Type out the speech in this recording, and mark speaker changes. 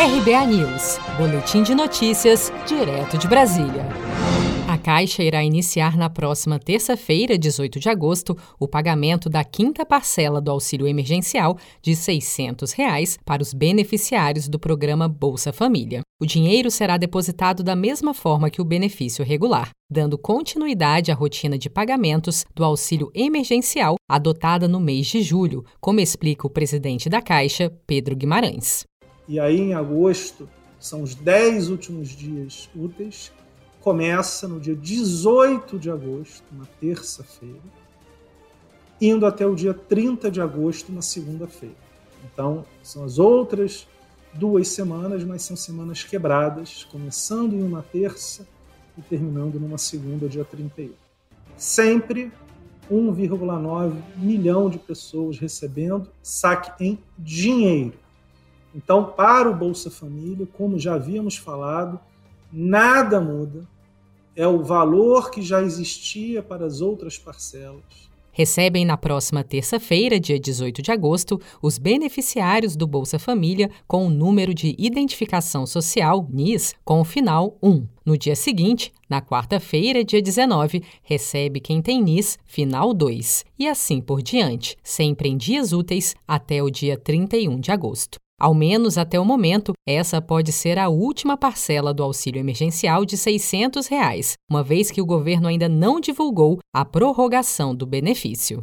Speaker 1: RBA News, Boletim de Notícias, direto de Brasília. A Caixa irá iniciar na próxima terça-feira, 18 de agosto, o pagamento da quinta parcela do auxílio emergencial de 600 reais para os beneficiários do programa Bolsa Família. O dinheiro será depositado da mesma forma que o benefício regular, dando continuidade à rotina de pagamentos do auxílio emergencial adotada no mês de julho, como explica o presidente da Caixa, Pedro Guimarães.
Speaker 2: E aí, em agosto, são os 10 últimos dias úteis, começa no dia 18 de agosto, uma terça-feira, indo até o dia 30 de agosto, na segunda-feira. Então, são as outras duas semanas, mas são semanas quebradas, começando em uma terça e terminando numa segunda, dia 31. Sempre 1,9 milhão de pessoas recebendo saque em dinheiro. Então, para o Bolsa Família, como já havíamos falado, nada muda. É o valor que já existia para as outras parcelas.
Speaker 1: Recebem na próxima terça-feira, dia 18 de agosto, os beneficiários do Bolsa Família com o número de identificação social NIS com o final 1. No dia seguinte, na quarta-feira, dia 19, recebe quem tem NIS final 2. E assim por diante, sempre em dias úteis até o dia 31 de agosto. Ao menos até o momento, essa pode ser a última parcela do auxílio emergencial de 600 reais, uma vez que o governo ainda não divulgou a prorrogação do benefício.